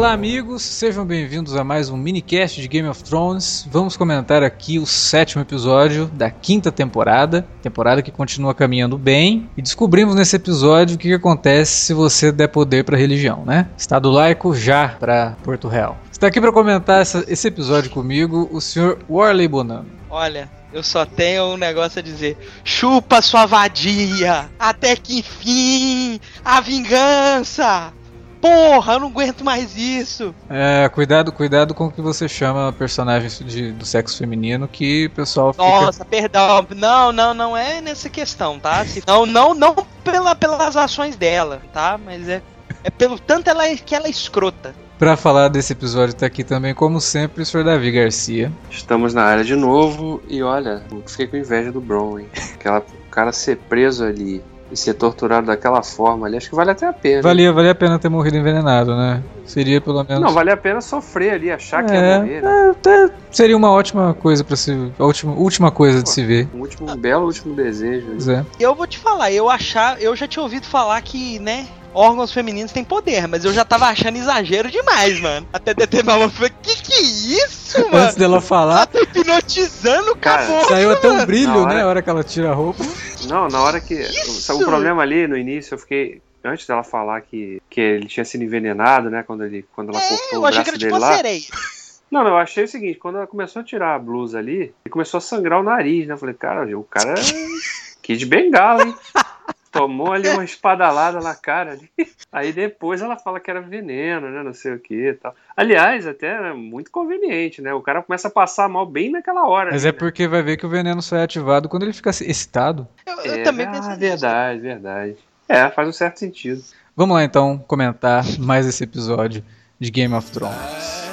Olá, amigos, sejam bem-vindos a mais um minicast de Game of Thrones. Vamos comentar aqui o sétimo episódio da quinta temporada, temporada que continua caminhando bem. E descobrimos nesse episódio o que, acontece se você der poder para religião, né? Estado laico já para Porto Real. Está aqui para comentar essa, esse episódio comigo o senhor Warley Bonano. Olha, eu só tenho um negócio a dizer: chupa sua vadia! Até que enfim! A vingança! Porra, eu não aguento mais isso! É, cuidado, cuidado com o que você chama personagens de, do sexo feminino, que o pessoal fica... Nossa, perdão. Não, não, não é nessa questão, tá? Não, não, não pela, pelas ações dela, tá? Mas é, é pelo tanto ela, que ela é escrota. Pra falar desse episódio tá aqui também, como sempre, o Sr. Davi Garcia. Estamos na área de novo e olha, eu fiquei com inveja do Bron, hein? Aquela, o cara ser preso ali e ser torturado daquela forma ali, acho que vale até a pena. Valia, valia a pena ter morrido envenenado, né? Seria pelo menos. Não, vale a pena sofrer ali, achar que É, ia morrer. né? é, até seria uma ótima coisa para se. A última, última coisa de se ver. Um último, um belo último desejo. Pois é. Eu vou te falar, eu achar, eu já tinha ouvido falar que, né, órgãos femininos têm poder, mas eu já tava achando exagero demais, mano. Até determinado momento, eu falei, que que é isso, mano? Antes dela falar, Tá hipnotizando o Cara, caboclo, saiu até um mano. brilho, Na hora- né? A hora que ela tira a roupa. Não, na hora que. Isso? O problema ali no início, eu fiquei. Antes dela falar que, que ele tinha sido envenenado, né? Quando, ele, quando ela É, cortou o braço dele tipo lá. sereia. Não, não, eu achei o seguinte, quando ela começou a tirar a blusa ali, ele começou a sangrar o nariz, né? Eu falei, cara, o cara é Kid Bengala, hein? Tomou ali uma espadalada na cara ali. Aí depois ela fala que era veneno, né? Não sei o que e tal. Aliás, até é muito conveniente, né? O cara começa a passar mal bem naquela hora. Mas ali, é porque vai ver que o veneno só é ativado quando ele fica excitado. Eu, né? eu É, também ah, pensei nisso. verdade, verdade. É, faz um certo sentido. Vamos lá então comentar mais esse episódio de Game of Thrones.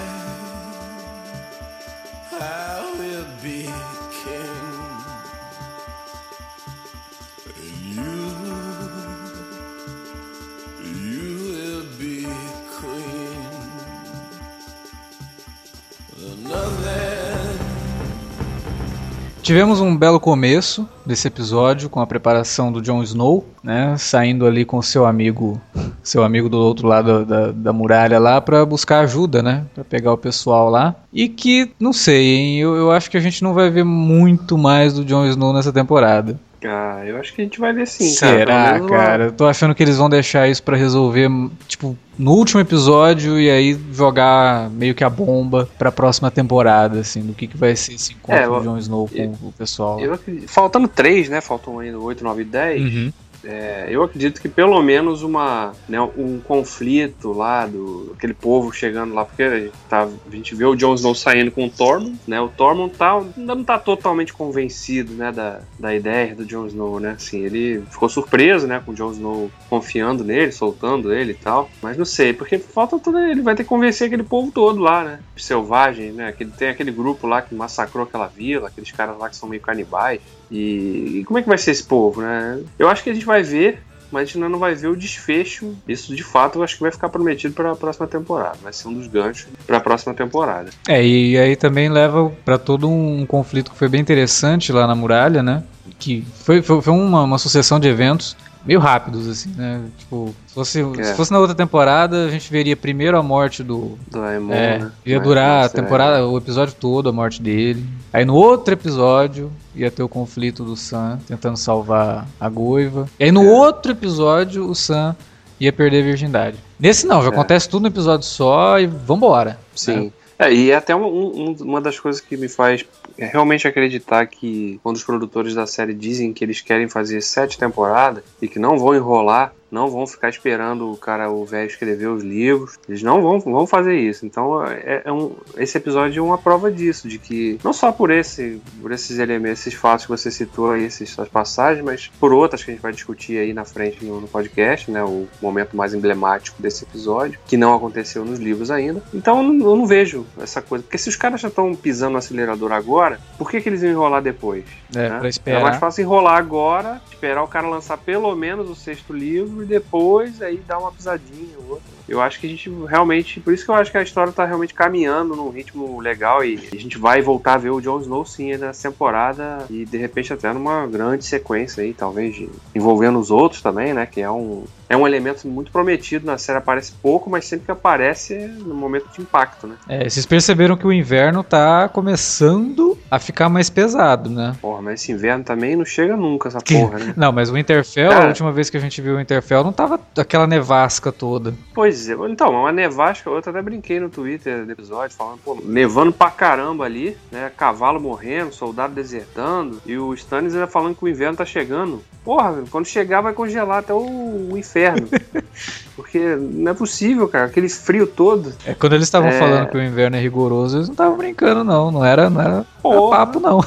Tivemos um belo começo desse episódio com a preparação do Jon Snow, né, saindo ali com seu amigo, seu amigo do outro lado da, da muralha lá pra buscar ajuda, né, Pra pegar o pessoal lá. E que não sei, hein, eu, eu acho que a gente não vai ver muito mais do Jon Snow nessa temporada. Ah, eu acho que a gente vai ver sim, cara. Será, uma- cara? Eu tô achando que eles vão deixar isso pra resolver, tipo, no último episódio e aí jogar meio que a bomba pra próxima temporada, assim, do que, que vai ser esse encontro É, eu- do Jon Snow com eu- o pessoal. Eu faltando três, né? Faltam ainda 8, 9 e 10. Uhum. É, eu acredito que pelo menos uma, né, um conflito lá do aquele povo chegando lá, porque tá, a gente vê o Jon Snow saindo com o Tormund, né? O Tormund tá, ainda não tá totalmente convencido, né, da, da ideia do Jon Snow, né? Assim, ele ficou surpreso, né, com o Jon Snow confiando nele, soltando ele e tal. Mas não sei, porque falta tudo, ele vai ter que convencer aquele povo todo lá, né? Selvagem, né? Aquele, tem aquele grupo lá que massacrou aquela vila, aqueles caras lá que são meio canibais. E, e como é que vai ser esse povo, né? Eu acho que a gente vai ver, mas a gente ainda não vai ver o desfecho. Isso de fato eu acho que vai ficar prometido para a próxima temporada. Vai ser um dos ganchos para a próxima temporada. É, e aí também leva pra todo um conflito que foi bem interessante lá na muralha, né? Que foi, foi, foi uma, uma sucessão de eventos meio rápidos, assim, né? Tipo, se fosse, É. se fosse na outra temporada, a gente veria primeiro a morte do. Do Aemon, É, né? ia durar a mas, é, temporada, o episódio todo, a morte dele. Aí no outro episódio ia ter o conflito do Sam tentando salvar a Goiva. E aí no É. outro episódio o Sam ia perder a virgindade. Nesse não, já É. acontece tudo no episódio só e vambora. Sim. É, e é até um- um- uma das coisas que me faz realmente acreditar que quando os produtores da série dizem que eles querem fazer sete temporadas e que não vão enrolar, não vão ficar esperando o cara, o velho, escrever os livros, eles não vão, vão fazer isso. Então, é, é um, esse episódio é uma prova disso, de que não só por esse, por esses elementos, esses fatos que você citou aí, essas passagens, mas por outras que a gente vai discutir aí na frente no, no podcast, né? O momento mais emblemático desse episódio, que não aconteceu nos livros ainda. Então, eu não, eu não vejo essa coisa. Porque se os caras já estão pisando no acelerador agora, por que, que eles iam enrolar depois? É, né? pra esperar. É mais fácil enrolar agora, esperar o cara lançar pelo menos o sexto livro e depois aí dar uma pisadinha ou outra. Eu acho que a gente realmente. Por isso que eu acho que a história tá realmente caminhando num ritmo legal e a gente vai voltar a ver o Jon Snow sim nessa temporada e de repente até numa grande sequência aí, talvez de- envolvendo os outros também, né? Que é um. É um elemento muito prometido na série, aparece pouco, mas sempre que aparece é no momento de impacto, né? É, vocês perceberam que o inverno tá começando a ficar mais pesado, né? Porra, mas esse inverno também não chega nunca, essa porra, né? Não, mas o Winterfell, Cara. a última vez que a gente viu o Winterfell, não tava aquela nevasca toda. Pois é, então, uma nevasca, eu até brinquei no Twitter do episódio, falando, pô, nevando pra caramba ali, né? Cavalo morrendo, soldado desertando, e o Stannis ainda falando que o inverno tá chegando. Porra, quando chegar vai congelar até o, o inferno. Porque não é possível, cara, aquele frio todo. É, quando eles estavam É. falando que o inverno é rigoroso, eles não estavam brincando, não. Não era, não era, era papo, não.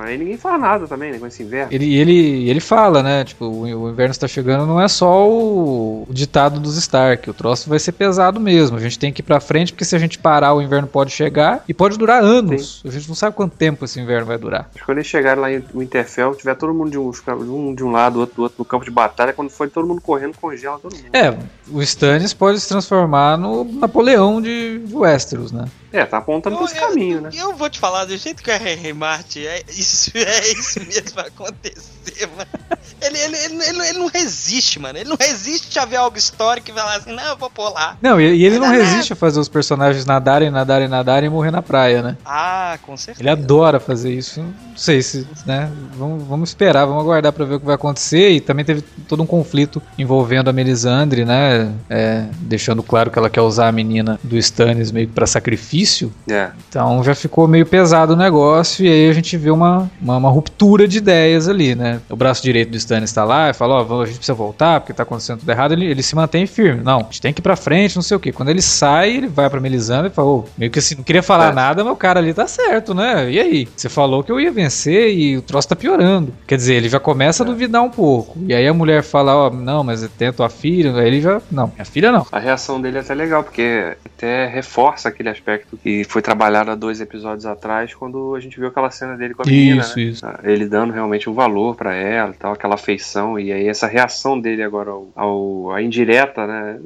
Aí ninguém faz nada também, né, com esse inverno. Ele, ele, ele fala, né? Tipo, o, o inverno está chegando, não é só o, o ditado dos Stark. O troço vai ser pesado mesmo. A gente tem que ir pra frente, porque se a gente parar, o inverno pode chegar e pode durar anos. A gente não sabe quanto tempo esse inverno vai durar. Acho que quando eles chegarem lá em Winterfell, tiver todo mundo de um, um de um lado, outro do outro no campo de batalha, quando for todo mundo correndo, congela todo mundo. É, o Stannis pode se transformar no Napoleão de, de Westeros, né? É, tá apontando pra esse Eu- caminho, né? Eu vou te falar, do jeito que é R.R. Martin, é, isso, é isso mesmo vai acontecer, mano. Ele, ele, ele, ele, ele não resiste, mano. Ele não resiste a ver algo histórico e falar assim, não, eu vou lá. Não, e, e ele não Nada. resiste a fazer os personagens nadarem, nadarem, nadarem e morrer na praia, né? Ah, com certeza. Ele adora fazer isso. Não sei se, né? Vamos, vamos esperar, vamos aguardar pra ver o que vai acontecer. E também teve todo um conflito envolvendo a Melisandre, né? É, deixando claro que ela quer usar a menina do Stannis meio que pra sacrifício. É. Então já ficou meio pesado o negócio. E aí a gente vê uma, uma, uma ruptura de ideias ali, né? O braço direito do Stannis tá lá e fala: Ó, a gente precisa voltar porque tá acontecendo tudo errado. Ele, ele se mantém firme. Não, a gente tem que ir pra frente, não sei o que. Quando ele sai, ele vai pra Melisandre e fala: Ô, meio que assim, não queria falar É. nada, mas o cara ali tá certo, né? E aí? Você falou que eu ia vencer e o troço tá piorando. Quer dizer, ele já começa a duvidar um pouco. E aí a mulher fala: Ó, não, mas tem a tua filha. Aí ele já: Não, minha filha não. A reação dele é até legal, porque até reforça aquele aspecto que foi trabalhado há dois episódios atrás, quando a gente viu aquela cena dele com a menina, Isso, né? isso. Ah, Ele dando realmente um valor pra ela tal, aquela afeição, e aí essa reação dele agora ao, ao a indireta, né?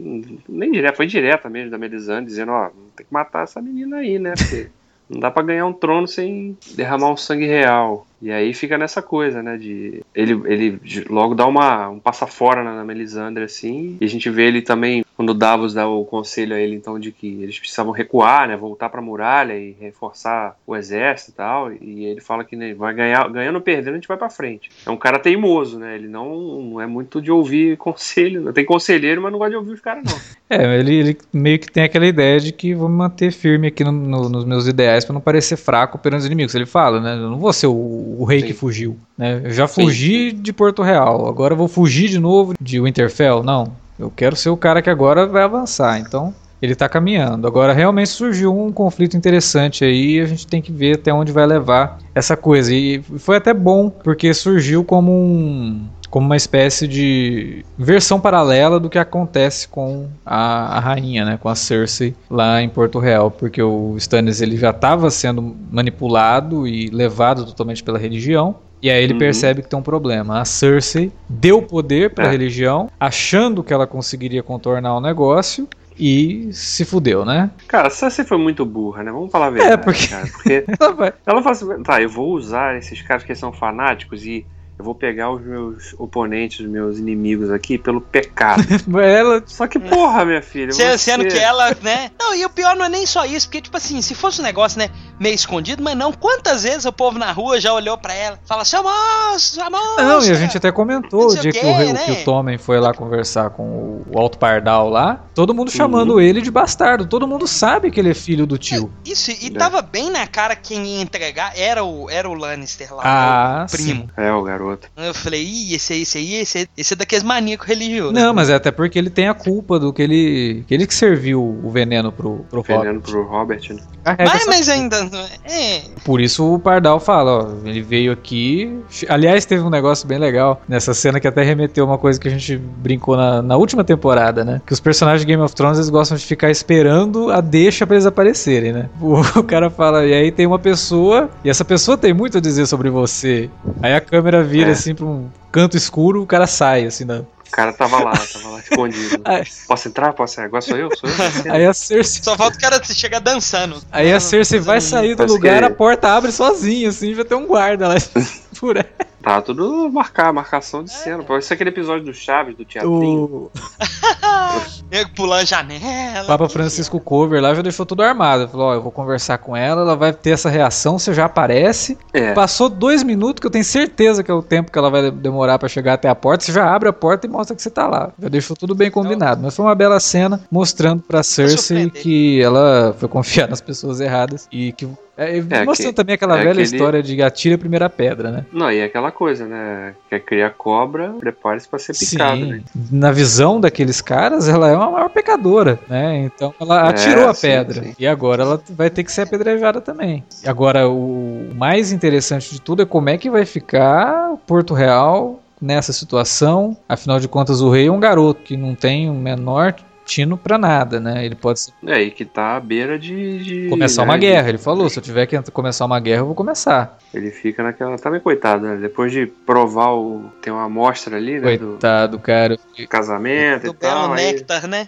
Nem direta, foi direta mesmo da Melisandre, dizendo, ó, tem que matar essa menina aí, né? Porque não dá pra ganhar um trono sem derramar um sangue real. E aí fica nessa coisa, né? De ele, ele logo dá uma, um passa fora na, Melisandre, assim. E a gente vê ele também, quando Davos dá o conselho a ele, então, de que eles precisavam recuar, né? Voltar pra muralha e reforçar o exército e tal. E ele fala que né, vai ganhar, ganhando ou perdendo, a gente vai pra frente. É um cara teimoso, né? Ele não, não é muito de ouvir conselho. né? Tem conselheiro, mas não gosta de ouvir os caras, não. É, ele, ele meio que tem aquela ideia de que vou me manter firme aqui no- no- nos meus ideais pra não parecer fraco perante os inimigos. Ele fala, né? Eu não vou ser o, o rei Sim. que fugiu, né? Eu já fugi de Porto Real, agora eu vou fugir de novo de Winterfell. Não, eu quero ser o cara que agora vai avançar. Então, ele tá caminhando. Agora realmente surgiu um conflito interessante aí, e a gente tem que ver até onde vai levar essa coisa. E foi até bom, porque surgiu como um como uma espécie de versão paralela do que acontece com a, a rainha, né, com a Cersei lá em Porto Real, porque o Stannis ele já estava sendo manipulado e levado totalmente pela religião. E aí ele Uhum. percebe que tem um problema. A Cersei deu poder para a É. religião, achando que ela conseguiria contornar o negócio e se fudeu, né? Cara, a Cersei foi muito burra, né? Vamos falar a verdade, É, porque- cara. Porque Ela fala assim, tá, eu vou usar esses caras que são fanáticos e eu vou pegar os meus oponentes, os meus inimigos aqui pelo pecado. Ela Só que, porra, minha filha. Se- você- Sendo que ela, né? Não, e o pior não é nem só isso, porque, tipo assim, se fosse um negócio, né, meio escondido, mas não, quantas vezes o povo na rua já olhou pra ela, fala assim, moço, moço. Não, e a gente até comentou o dia que, o, né? que o Tommen foi lá conversar com o, Alto Pardal lá, todo mundo Uhum. chamando ele de bastardo, todo mundo sabe que ele é filho do tio. Isso, e É. tava bem na cara que quem ia entregar era o, era o Lannister lá, Ah, o primo. É, o garoto. Eu falei, ih, esse aí, esse aí, esse, aí- esse é daqueles maníacos religiosos. Não, mas é até porque ele tem a culpa do que ele. que ele que serviu o veneno pro, pro Robert. Veneno pro Robert, né? Carrega Mas, essa- mas ainda. É. Por isso o Pardal fala, ó, ele veio aqui. Aliás, teve um negócio bem legal nessa cena que até remeteu uma coisa que a gente brincou na, na última temporada, né? Que os personagens de Game of Thrones eles gostam de ficar esperando a deixa pra eles aparecerem, né? O, o cara fala, e aí tem uma pessoa, e essa pessoa tem muito a dizer sobre você. Aí a câmera vira É. assim pra um canto escuro, o cara sai, assim, da, O cara tava lá, tava lá escondido. Aí, Posso entrar? Posso? Agora sou eu? Sou eu? aí a Cersei. Só falta o cara chegar dançando. Aí a Cersei vai sair do Parece lugar, que- a porta abre sozinha, assim, vai ter um guarda lá por aí. Tá tudo marcar, marcação de cena. Pode ser aquele episódio do Chaves, do teatrinho. O Nego pulando janela. Papa Francisco Cover lá já deixou tudo armado. Falou: Ó, eu vou conversar com ela, ela vai ter essa reação, você já aparece. É. Passou dois minutos, que eu tenho certeza que é o tempo que ela vai demorar pra chegar até a porta. Você já abre a porta e mostra que você tá lá. Já deixou tudo bem combinado. Mas foi uma bela cena mostrando pra Cersei que ela foi confiar nas pessoas erradas e que. É, e É, mostrando que- também aquela é velha aquele- história de atire a primeira pedra, né? Não, e é aquela coisa, né? Quer criar cobra, prepare-se pra ser picado, Sim, né? na visão daqueles caras, ela é uma maior pecadora, né? Então ela É, atirou a sim, pedra sim. e agora ela vai ter que ser apedrejada também. Agora, o mais interessante de tudo é como é que vai ficar o Porto Real nessa situação. Afinal de contas, o rei é um garoto que não tem o menor tino pra nada, né? Ele pode se- É, e que tá à beira de. de, começar né, uma guerra. Ele falou: se eu tiver que começar uma guerra, eu vou começar. Ele fica naquela. Também coitado, né? Depois de provar o. Tem uma amostra ali, né? Do Coitado, cara. casamento Do e tal. Aí, néctar, né?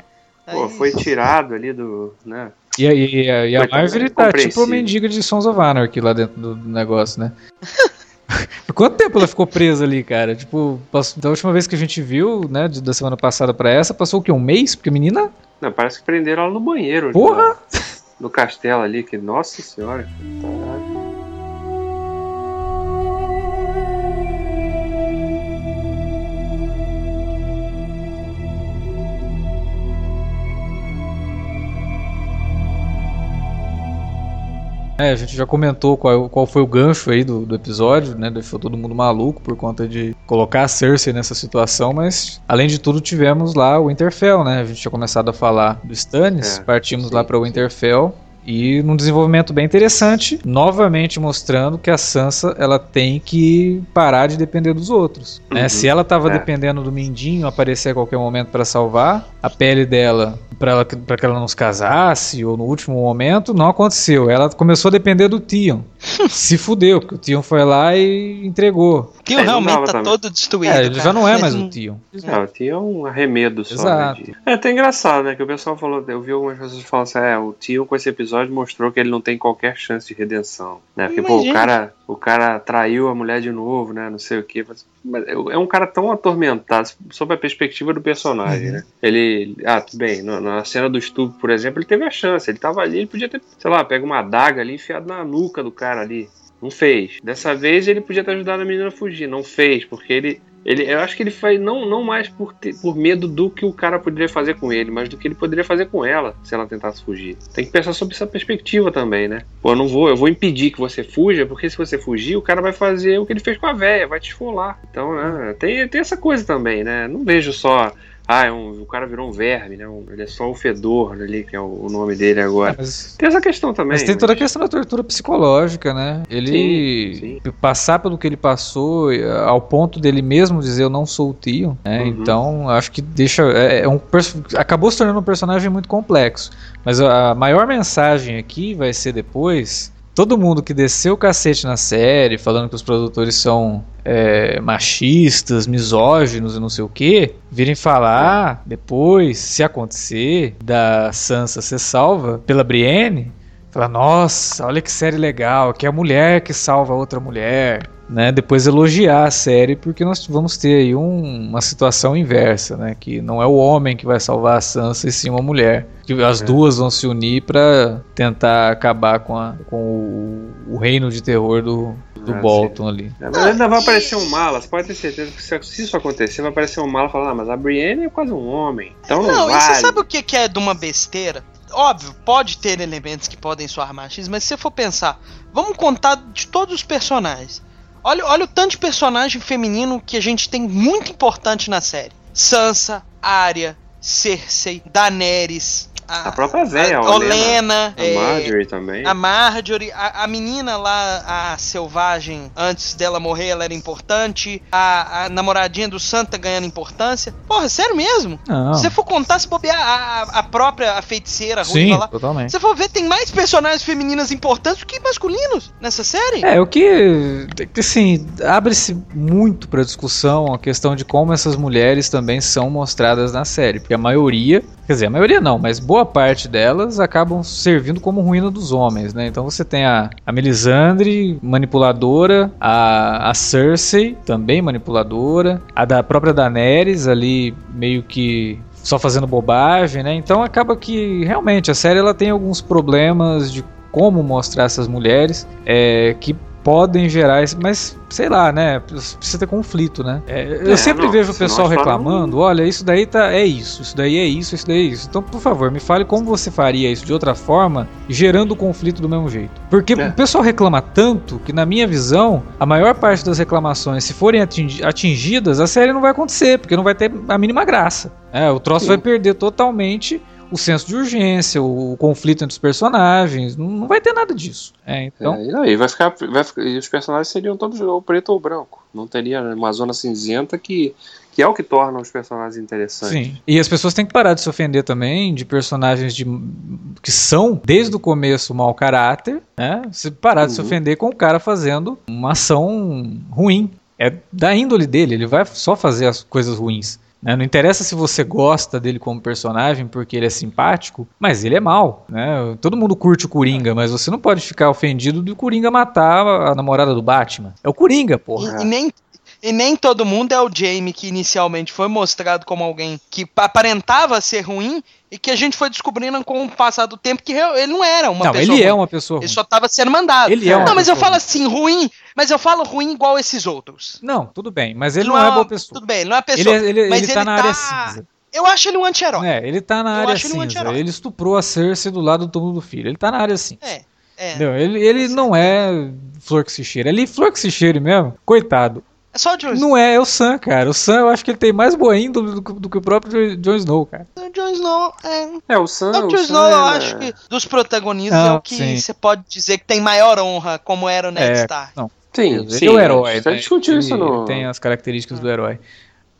pô, Aí- foi tirado ali do. né? E, a- e, a- e a Coitado, Marjorie é tá tipo a compreensível. mendiga de Sons of Anarchy lá dentro do do negócio, né? Por quanto tempo ela ficou presa ali, cara? Tipo, passou- da última vez que a gente viu, né, de- da semana passada pra essa, passou o quê? Um mês? Porque a menina. Não, parece que prenderam ela no banheiro. Porra! No, no castelo ali, que. Nossa senhora. Caralho. É, a gente já comentou qual, qual foi o gancho aí do, do episódio, né? Deixou todo mundo maluco por conta de colocar a Cersei nessa situação, mas além de tudo tivemos lá o Winterfell, né? A gente tinha começado a falar do Stannis, É, partimos sim, lá para o. Winterfell. E num desenvolvimento bem interessante, novamente mostrando que a Sansa ela tem que parar de depender dos outros. né? Uhum, Se ela estava é. dependendo do Mindinho aparecer a qualquer momento para salvar a pele dela, para que ela não se casasse ou no último momento, não aconteceu. Ela começou a depender do Tion. se fudeu, porque o Tion foi lá e entregou. Tio É, não realmente tá também. todo destruído. É, ele já cara. não é mais o Tion. Não, tinha um arremedo só. Exato. Né, de... É até engraçado, né? Que o pessoal falou, eu vi algumas pessoas falando assim, é, o tio com esse episódio mostrou que ele não tem qualquer chance de redenção. Né? Porque, pô, o Imagina. cara, o cara traiu a mulher de novo, né? Não sei o quê. Mas é um cara tão atormentado sob a perspectiva do personagem, Uhum. né? Ele. Ah, tudo bem, na, na cena do estupro, por exemplo, ele teve a chance. Ele tava ali, ele podia ter, sei lá, pega uma adaga ali enfiado na nuca do cara ali. Não fez. Dessa vez ele podia ter ajudado a menina a fugir. Não fez, porque ele. Ele eu acho que ele faz não, não mais por, ter- por medo do que o cara poderia fazer com ele, mas do que ele poderia fazer com ela se ela tentasse fugir. Tem que pensar sobre essa perspectiva também, né? Pô, eu não vou, eu vou impedir que você fuja, porque se você fugir, o cara vai fazer o que ele fez com a véia, vai te esfolar. Então, né, tem, tem essa coisa também, né? Não vejo só. Ah, é um, o cara virou um verme, né? Um- ele é só o fedor ali, que é o, o nome dele agora. Mas, Tem essa questão também. mas tem toda a questão da tortura psicológica, né? Ele Sim, passar pelo que ele passou, eh, ao ponto dele mesmo dizer eu não sou o tio, né? Uhum. Então acho que deixa. É, é um acabou se tornando um personagem muito complexo. Mas a maior mensagem aqui vai ser depois. Todo mundo que desceu o cacete na série, falando que os produtores são é, machistas, misóginos e não sei o que, virem falar depois, se acontecer, da Sansa ser salva pela Brienne, falar, nossa, olha que série legal, que é a mulher que salva outra mulher. Né, depois elogiar a série, porque nós vamos ter aí um- uma situação inversa, né? Que não é o homem que vai salvar a Sansa, e sim uma mulher. Que as É. duas vão se unir para tentar acabar com, a- com o, o reino de terror do, do Ah, Bolton ali. É, mas ainda vai aparecer um mala, você pode ter certeza que se, se isso acontecer, vai aparecer um mala falando, ah, mas a Brienne é quase um homem. Então não, Não, e vale. você sabe o que é de uma besteira? Óbvio, pode ter elementos que podem soar machistas, mas se você for pensar, vamos contar de todos os personagens. Olha, olha o tanto de personagem feminino que a gente tem muito importante na série. Sansa, Arya, Cersei, Daenerys, A própria véia, a a Olena. Olena, A é, Marjorie também. a Marjorie, a, a menina lá, a selvagem, antes dela morrer, ela era importante. A, a namoradinha do Santa ganhando importância. Porra, sério mesmo? Não. Se você for contar, se bobear a, a- a própria a feiticeira Sim, ruiva lá. totalmente. Se você for ver, tem mais personagens femininas importantes do que masculinos nessa série. É, o que, que, assim, abre-se muito pra discussão a questão de como essas mulheres também são mostradas na série, porque a maioria, quer dizer, a maioria não, mas boa parte delas acabam servindo como ruína dos homens, né? Então você tem a, a Melisandre, manipuladora, a, a Cersei, também manipuladora, a da própria Daenerys ali meio que só fazendo bobagem, né? Então acaba que realmente a série ela tem alguns problemas de como mostrar essas mulheres é, que podem gerar esse, mas sei lá, né? Precisa ter conflito, né? É, eu É, sempre não, vejo o pessoal reclamando, olha, isso daí tá é isso, isso daí é isso, isso daí é isso. Então, por favor, me fale como você faria isso de outra forma, gerando conflito do mesmo jeito. Porque É. o pessoal reclama tanto que na minha visão, a maior parte das reclamações, se forem atingi- atingidas, a série não vai acontecer, porque não vai ter a mínima graça. É, o troço Sim. vai perder totalmente o senso de urgência, o, conflito entre os personagens, não, vai ter nada disso. É, então, É, e e vai ficar, vai ficar- os personagens seriam todos ou preto ou branco. Não teria uma zona cinzenta que, que é o que torna os personagens interessantes. sim. E as pessoas têm que parar de se ofender também de personagens de, que são, desde o começo, mau caráter, né? Se parar de se Uhum. ofender com o cara fazendo uma ação ruim. É da índole dele, ele vai só fazer as coisas ruins. Né? Não interessa se você gosta dele como personagem porque ele é simpático, mas ele é mau. Né? Todo mundo curte o Coringa, mas você não pode ficar ofendido do Coringa matar a namorada do Batman. É o Coringa, porra. E, e nem, e nem todo mundo é o Jamie que inicialmente foi mostrado como alguém que aparentava ser ruim e que a gente foi descobrindo com o passar do tempo que ele não era uma não, pessoa ele é ruim. uma pessoa ruim. Ele só tava sendo mandado. Ele é uma não, mas eu falo assim, ruim, mas eu falo ruim igual esses outros. Não, tudo bem, mas ele não, é boa pessoa. Tudo bem, ele não é uma Ele, pessoa. é- ele, mas ele tá na área cinza. Eu acho ele um anti-herói. É, ele tá na Eu área acho ele um cinza. anti-herói. Ele estuprou a Cersei do lado do túmulo do filho. Ele tá na área cinza. É, é. Entendeu? Ele, ele não é flor que se cheira. Ele flor que se cheire mesmo. Coitado. É só o Jon Não é, é o Sam, cara. O Sam eu acho que ele tem mais boa índole do, do que o próprio Jon Snow, cara. O Jon Snow é. É, o Sam. O o Jon Snow, eu é- acho que dos protagonistas Não, é o que você pode dizer que tem maior honra, como era o Ned É, Stark. não. Sim, ele sim. é o herói. A gente né? discutiu isso no. ele tem as características do herói.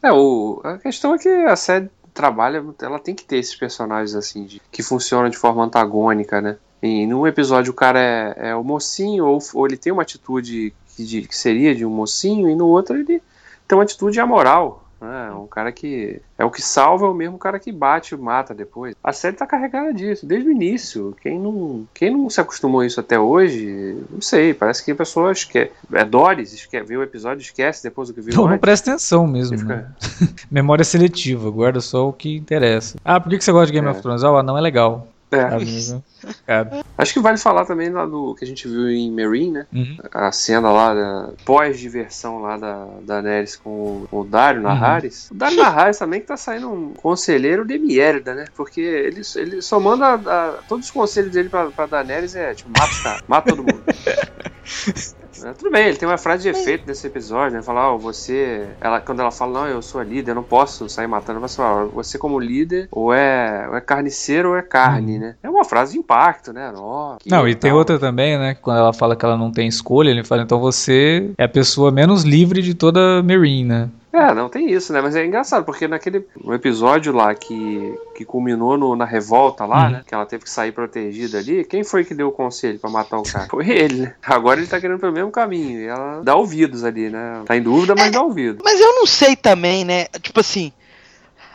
É, o, a questão é que a série trabalha, ela tem que ter esses personagens assim, de- que funcionam de forma antagônica, né? E num episódio o cara é, é o mocinho, ou, ou ele tem uma atitude que, de- que seria de um mocinho, e no outro ele tem uma atitude amoral. Né? Um cara que é o que salva, é o mesmo cara que bate e mata depois. A série tá carregada disso, desde o início. Quem não, quem não se acostumou a isso até hoje, não sei, parece que a pessoa esquece. É Doris, esquece, vê o episódio esquece depois do que viu Então não antes. presta atenção mesmo. E fica- Né? Memória seletiva, guarda só o que interessa. Ah, por que que você gosta de Game É. of Thrones? Ah, o anão é legal. É. Sabe? Cara. Acho que vale falar também lá do que a gente viu em Marine, né? Uhum. A cena lá da pós-diversão lá da, da Neres com o, com o Dario Naharis. O Dario Naharis também que tá saindo um conselheiro de merda, né? Porque ele, ele só manda a- todos os conselhos dele pra, pra Daenerys é tipo, mata os caras, mata todo mundo. É, tudo bem, ele tem uma frase de efeito nesse episódio, né? Falar, ó, você. Ela, quando ela fala, não, eu sou a líder, eu não posso sair matando, mas fala, você como líder, ou é, ou é carniceiro ou é carne, né? É uma frase de impacto, né? Ó, que Não, e tem outra também, né? que Quando ela fala que ela não tem escolha, ele fala, então você é a pessoa menos livre de toda Marine, né? É, não tem isso, né? Mas é engraçado, porque naquele no episódio lá que, que culminou no- na revolta lá, Uhum. né? Que ela teve que sair protegida ali, quem foi que deu o conselho pra matar o cara? Foi ele, né? Agora ele tá querendo pelo mesmo caminho. E ela dá ouvidos ali, né? Tá em dúvida, mas dá ouvido. Mas eu não sei também, né? Tipo assim,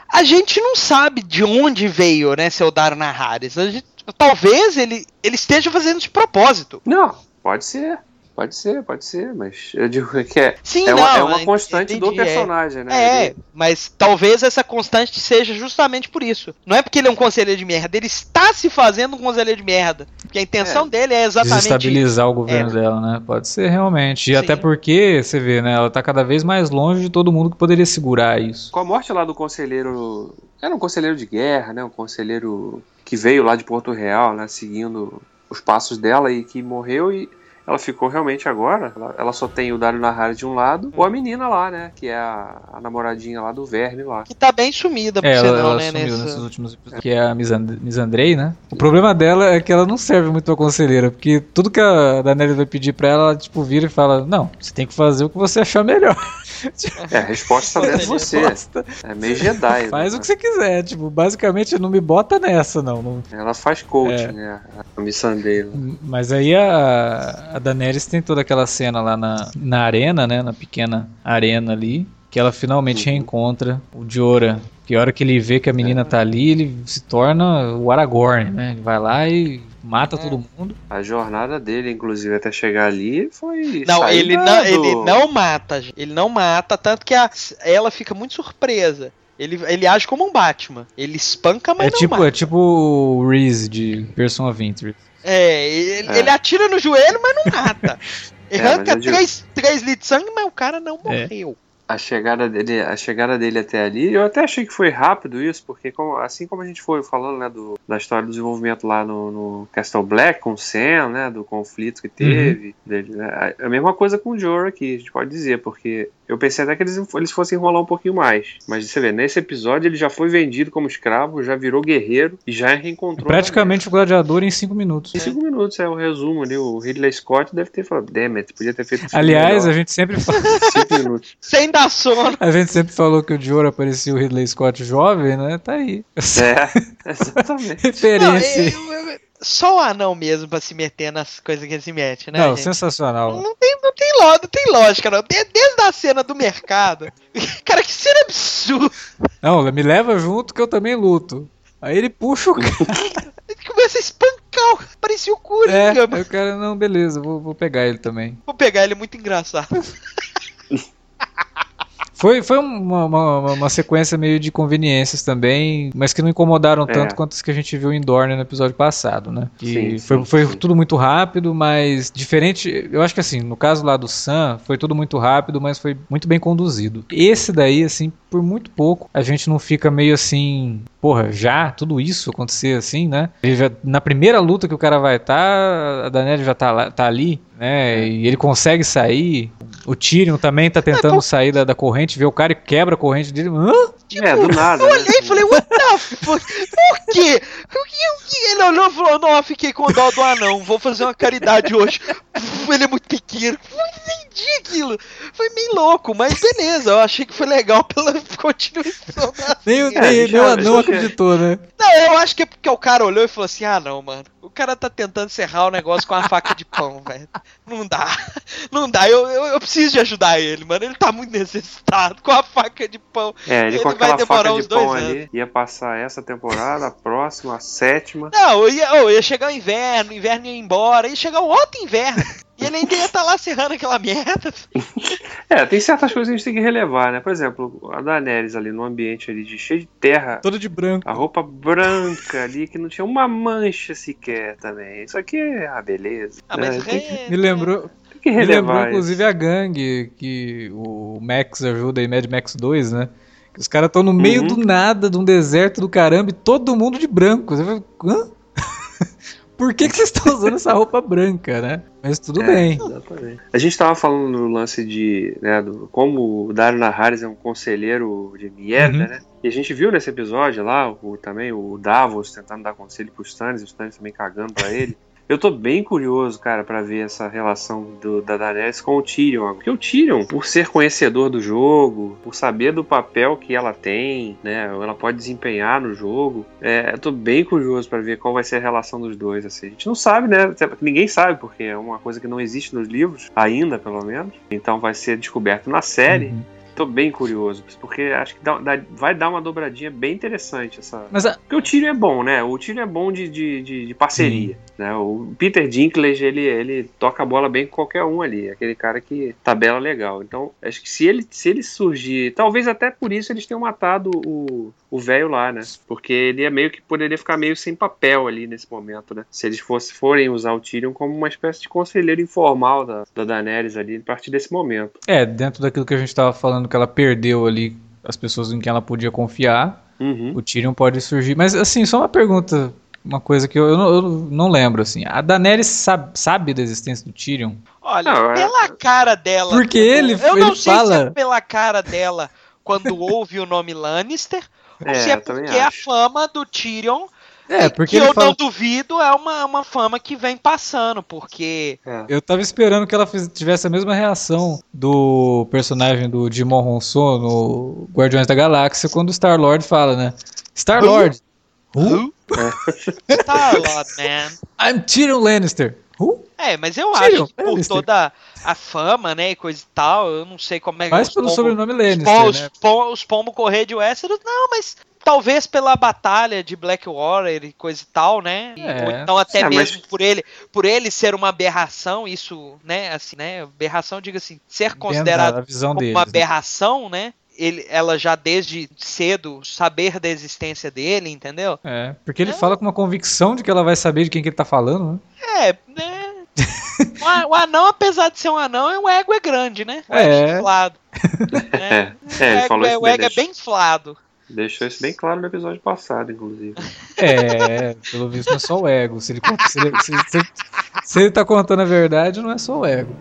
a gente não sabe de onde veio, né, seu Dario Naharis. Gente- talvez ele, ele esteja fazendo de propósito. Não, pode ser. Pode ser, pode ser, mas eu digo que é, Sim, é, uma, não. é uma constante do entendi, é. personagem, né? É, Ele- mas talvez essa constante seja justamente por isso. Não é porque ele é um conselheiro de merda, ele está se fazendo um conselheiro de merda. Porque a intenção É. dele é exatamente. Desestabilizar o governo É. dela, né? Pode ser realmente. E Sim. até porque, você vê, né? Ela tá cada vez mais longe de todo mundo que poderia segurar isso. Com a morte lá do conselheiro. Era um conselheiro de guerra, né? Um conselheiro que veio lá de Porto Real, né? Seguindo os passos dela e que morreu. E ela ficou realmente agora. Ela, ela só tem o Dario Nahara de um lado, ou a menina lá, né? Que é a, a namoradinha lá do Verme lá. Que tá bem sumida, por É, ela, sinal, ela né? sumiu nessa- nesses últimos episódios. Que é a Misand- Misandrei, né? O problema dela é que ela não serve muito pra conselheira, porque tudo que a Daenerys vai pedir pra ela, ela, tipo, vira e fala, não, você tem que fazer o que você achar melhor. É, a resposta também é de você. Resposta. É meio Jedi. Faz né? o que você quiser, tipo, basicamente não me bota nessa, não. não- Ela faz coaching, É. né? A Missandei. Mas aí a, a Daenerys tem toda aquela cena lá na, na arena, né? Na pequena arena ali. Que ela finalmente Uhum. reencontra o Jorah. Que a hora que ele vê que a menina tá ali, ele se torna o Aragorn, né? Ele vai lá e mata É. todo mundo. A jornada dele, inclusive, até chegar ali foi. Não, ele não, ele não mata. gente. Ele não mata, tanto que a- ela fica muito surpresa. Ele, ele age como um Batman. Ele espanca, mas É não tipo, mata. é tipo o Reese de Person of Interest. É, ele, É. ele atira no joelho, mas não mata. É, Arranca digo- três, três litros de sangue, mas o cara não É. morreu. A chegada, dele, a chegada dele até ali, eu até achei que foi rápido isso, porque como- assim como a gente foi falando né, do, da história do desenvolvimento lá no, no Castle Black com o Sam, né, do conflito que teve, dele, né, a, a mesma coisa com o Jorah aqui, a gente pode dizer, porque eu pensei até que eles, eles fossem enrolar um pouquinho mais, mas você vê, nesse episódio ele já foi vendido como escravo, já virou guerreiro e já reencontrou. Praticamente o gladiador em 5 minutos. Em cinco minutos é o resumo ali, o Ridley Scott deve ter falado, damn it, podia ter feito isso Aliás, a melhor." gente sempre fala. cinco minutos. Sem dar sono. A gente sempre falou que o Jorah parecia o Ridley Scott jovem, né? Tá aí. É, exatamente. Não, Referência. eu- eu- só o anão mesmo pra se meter nas coisas que ele se mete, né? Não, gente? sensacional. Não tem, não, tem lo- não tem lógica, não. De- Desde a cena do mercado. Cara, que cena absurda. Não, me leva junto que eu também luto. Aí ele puxa o cara. Ele começa a espancar, o- parecia o É, Coringa. aí o cara, não, beleza, vou, vou pegar ele também. Vou pegar ele, é muito engraçado. Foi, foi uma, uma, uma sequência meio de conveniências também, mas que não incomodaram É. tanto quanto as que a gente viu em Dorne no episódio passado, né? Que Sim, foi, sim, foi sim. tudo muito rápido, mas diferente. Eu acho que assim, no caso lá do Sam, foi tudo muito rápido, mas foi muito bem conduzido. Esse daí, assim, por muito pouco, a gente não fica meio assim, porra, já tudo isso acontecer assim, né? Ele já- na primeira luta que o cara vai estar, a Daenerys já tá, lá- tá ali, né? E ele consegue sair. O Tyrion também tá tentando sair da, da corrente, vê o cara e quebra a corrente dele. Hã? É, do nada. Eu né? olhei e falei, what the fuck? Por quê? Ele olhou e falou, não, eu fiquei com dó do anão, vou fazer uma caridade hoje. Ele é muito pequeno. Não entendi aquilo. Foi meio louco, mas beleza, eu achei que foi legal pela continuação da Nem, nem, É, nem o já- anão acreditou, né? Não, eu acho que é porque o cara olhou e falou assim: ah, não, mano. O cara tá tentando serrar o negócio com a faca de pão, velho. Não dá. Não dá. Eu, eu, eu preciso de ajudar ele, mano. Ele tá muito necessitado com a faca de pão. É, ele, com Ele vai aquela demorar faca uns de pão dois ali, ia passar essa temporada, a próxima, a sétima. Não, eu ia, eu ia chegar o inverno, o inverno ia embora, ia chegar o outro inverno. E ele ainda ia estar lá serrando aquela merda. É, tem certas coisas que a gente tem que relevar, né? Por exemplo, a Daenerys ali no ambiente ali de cheio de terra, Todo de branco. a roupa branca ali, que não tinha uma mancha sequer também. Isso aqui é a beleza. Ah, né? mas é- Me lembrou, tem que me relevar. lembrou isso. inclusive a gangue que o Max ajuda em Mad Max 2, né? Que os caras estão no meio Uhum. do nada, de um deserto do caramba, e todo mundo de branco. Você fala, Hã? Por que, que vocês estão usando essa roupa branca, né? Mas tudo É, bem. Exatamente. A gente tava falando no lance de, né, do, como o Dario Naharis é um conselheiro de merda, Uhum. né? E a gente viu nesse episódio lá, o, também o Davos tentando dar conselho pro Stannis, o Stannis também cagando pra ele. Eu tô bem curioso, cara, pra ver essa relação do, da Daenerys com o Tyrion. Porque o Tyrion, por ser conhecedor do jogo, por saber do papel que ela tem, né, ela pode desempenhar no jogo, é, eu tô bem curioso pra ver qual vai ser a relação dos dois. Assim. A gente não sabe, né? Ninguém sabe, porque é uma coisa que não existe nos livros, ainda pelo menos. Então vai ser descoberto na série. Uhum. Tô bem curioso, porque acho que dá- dá- vai dar uma dobradinha bem interessante essa, Mas a- porque o Tyrion é bom, né? O Tyrion é bom de, de, de, de parceria. Né? O Peter Dinklage, ele, ele toca a bola bem com qualquer um ali. Aquele cara que tabela legal. Então, acho que se ele, se ele surgir... Talvez até por isso eles tenham matado o o velho lá, né? Porque ele é meio que poderia ficar meio sem papel ali nesse momento, né? Se eles fosse, forem usar o Tyrion como uma espécie de conselheiro informal da, da Daenerys ali, a partir desse momento. é, dentro daquilo que a gente tava falando, que ela perdeu ali as pessoas em quem ela podia confiar, Uhum. o Tyrion pode surgir. Mas assim, só uma pergunta uma coisa que eu, eu não, eu não lembro, assim. A Daenerys sabe, sabe da existência do Tyrion? Olha, Não, é- pela cara dela. Porque ele- Eu não ele sei se fala- é pela cara dela quando ouve o nome Lannister, ou É, se é porque a acho. fama do Tyrion, É, porque que eu fala... não duvido, é uma, uma fama que vem passando, porque. É. Eu tava esperando que ela tivesse a mesma reação do personagem do Jimon Honson no Guardiões da Galáxia quando o Star-Lord fala, né? Star-Lord! Who? Star-Lord, man. I'm Tyrion Lannister! Who? É, mas eu Tyrion acho que por Lannister. toda a fama, né, e coisa e tal, eu não sei como é que Mais os pelo pombo- sobrenome os Lannister, pom- né? os, pom- os pombo correr de Westeros, não, mas talvez pela batalha de Blackwater e coisa e tal, né? É. Ou então até É, mas- mesmo por ele, por ele ser uma aberração, isso, né, assim, né, aberração, diga assim, ser considerado como deles, uma né? aberração, né? Ele, ela já desde cedo saber da existência dele, entendeu? É, porque ele É. fala com uma convicção de que ela vai saber de quem que ele tá falando, né? É, né? o, o anão, apesar de ser um anão, o ego é grande, né? O É. ego é inflado. É, né? é, ele o ego, falou é, isso o bem, ego é deixou, bem inflado. deixou isso bem claro no episódio passado, inclusive. É, pelo visto não é só o ego. Se ele, se ele, se, se- se ele tá contando a verdade, não é só o ego.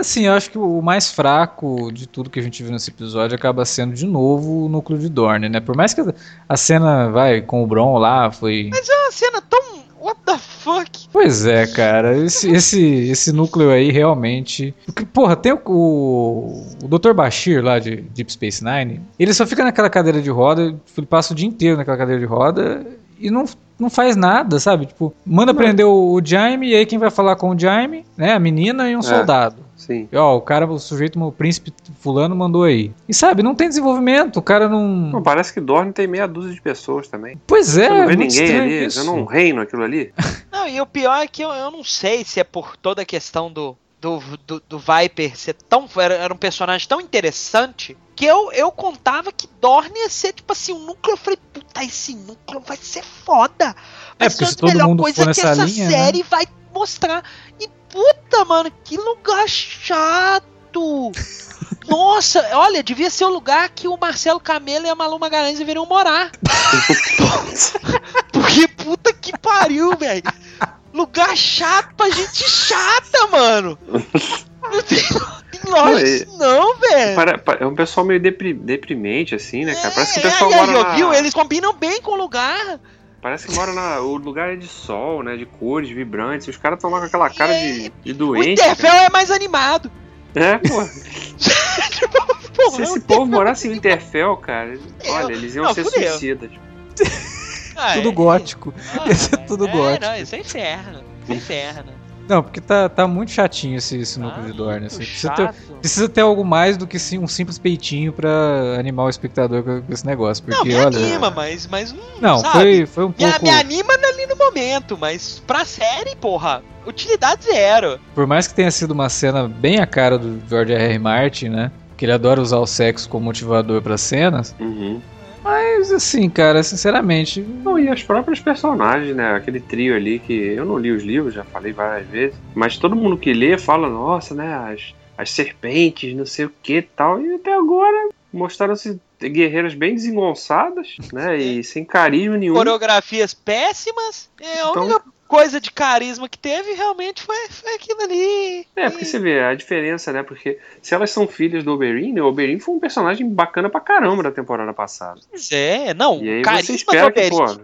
Assim, eu acho que o mais fraco de tudo que a gente viu nesse episódio acaba sendo de novo o núcleo de Dorne, né? Por mais que a cena, vai, com o Bron lá foi. Mas é uma cena tão. What the fuck? Pois é, cara, esse, esse, esse núcleo aí realmente. Porque, porra, tem o, o, o Dr. Bashir lá de Deep Space Nine, ele só fica naquela cadeira de roda, ele passa o dia inteiro naquela cadeira de roda e não, não faz nada, sabe? Tipo, manda prender o, o Jaime e aí quem vai falar com o Jaime, né? A menina e um soldado. Sim. E, ó, o cara, o sujeito, o príncipe fulano mandou aí. E sabe, não tem desenvolvimento, o cara não. Pô, parece que Dorne tem meia dúzia de pessoas também. Pois é, Você não vê muito ninguém ali, isso. você não reino aquilo ali. Não, e o pior é que eu, eu não sei se é por toda a questão do, do, do, do Viper ser tão. Era, era um personagem tão interessante que eu, eu contava que Dorne ia ser, tipo assim, um núcleo. Eu falei, puta, esse núcleo vai ser foda. Vai É, ser porque a melhor coisa que essa linha, né? série vai mostrar. E puta, mano, que lugar chato. Nossa, olha, devia ser o lugar que o Marcelo Camelo e a Malu Magalhães deveriam morar. Porque puta que pariu, velho. Lugar chato pra gente chata, mano. Não tem, tem lógica Não, isso não, velho. É um pessoal meio depri- deprimente, assim, né, cara? Parece que o É, pessoal é, mora aí, na... viu? Eles combinam bem com o lugar. Parece que mora na... O lugar é de sol, né? De cores vibrantes. Os caras estão lá com aquela cara de, de O doente. Interfell é mais animado. É, pô. Porra, Se o esse povo morasse em Winterfell, cara, olha, eles iam Não, ser fudeu. suicidas. Ah, Tudo é. gótico. Ah, Ia ser tudo é, gótico. Não, isso é inferno. Isso é inferno. Não, porque tá, tá muito chatinho esse, esse núcleo de Dorne. Assim. Precisa, ter, precisa ter algo mais do que sim, um simples peitinho pra animar o espectador com, com esse negócio. Não, Porque, me olha. anima, mas, mas hum, Não, sabe? foi, foi um Me, pouco. me anima ali no momento, mas pra série, porra, utilidade zero. Por mais que tenha sido uma cena bem a cara do George R. R. Martin, né? Que ele adora usar o sexo como motivador pra cenas. Uhum. Mas assim, cara, sinceramente. Não, e os próprios personagens, né? Aquele trio ali que eu não li os livros, já falei várias vezes. Mas todo mundo que lê fala, nossa, né? As, as serpentes, não sei o que tal. E até agora mostraram-se guerreiras bem desengonçadas, né? E sem carisma nenhum. Coreografias péssimas. É, a Então- única coisa de carisma que teve realmente foi, foi aquilo ali. É, porque você vê a diferença, né? Porque se elas são filhas do Oberyn, né? O Oberyn foi um personagem bacana pra caramba da temporada passada. Pois é, não, E aí carisma espera do que, Oberyn pô,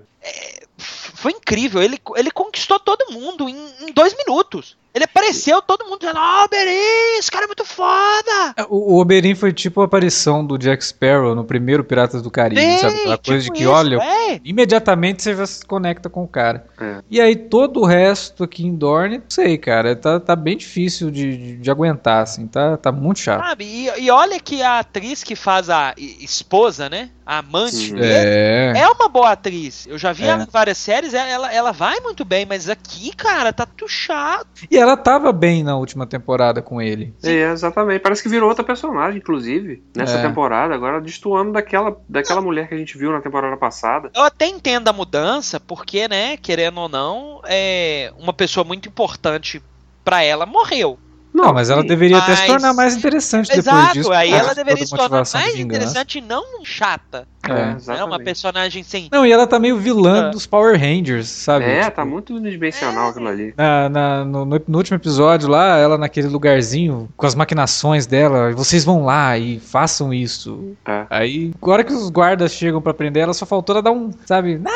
foi incrível. Ele, ele conquistou todo mundo em, em dois minutos. Ele apareceu, todo mundo dizendo, ah, Oberyn, esse cara é muito foda. O, o Oberyn foi tipo a aparição do Jack Sparrow no primeiro Piratas do Caribe, Tem, sabe? Aquela coisa tipo de que, isso, olha, é. imediatamente você já se conecta com o cara. É. E aí todo o resto aqui em Dorne, não sei, cara, tá, tá bem difícil de, de, de aguentar, assim, tá, tá muito chato. Sabe? E, e olha que a atriz que faz a esposa, né? A amante É. é uma boa atriz. Eu já vi É. ela em várias séries, ela, ela, ela vai muito bem, mas aqui, cara, tá tudo chato. E ela tava bem na última temporada com ele. É, exatamente. Parece que virou outra personagem, inclusive, nessa É. temporada. Agora destoando daquela, daquela mulher que a gente viu na temporada passada. Eu até entendo a mudança, porque, né, querendo ou não, é uma pessoa muito importante pra ela morreu. Não, mas ela deveria até se Mas- tornar mais interessante depois Exato, disso. aí por ela deveria se tornar mais interessante e não chata. É. Né? Uma exatamente. personagem sem. Não, e ela tá meio vilã É. dos Power Rangers, sabe? É, Tipo, tá muito unidimensional É. aquilo ali. Na, na- no, no- no último episódio lá, ela naquele lugarzinho, com as maquinações dela, vocês vão lá e façam isso. É. Aí, agora que os guardas chegam pra prender ela, só faltou ela dar um, sabe, não!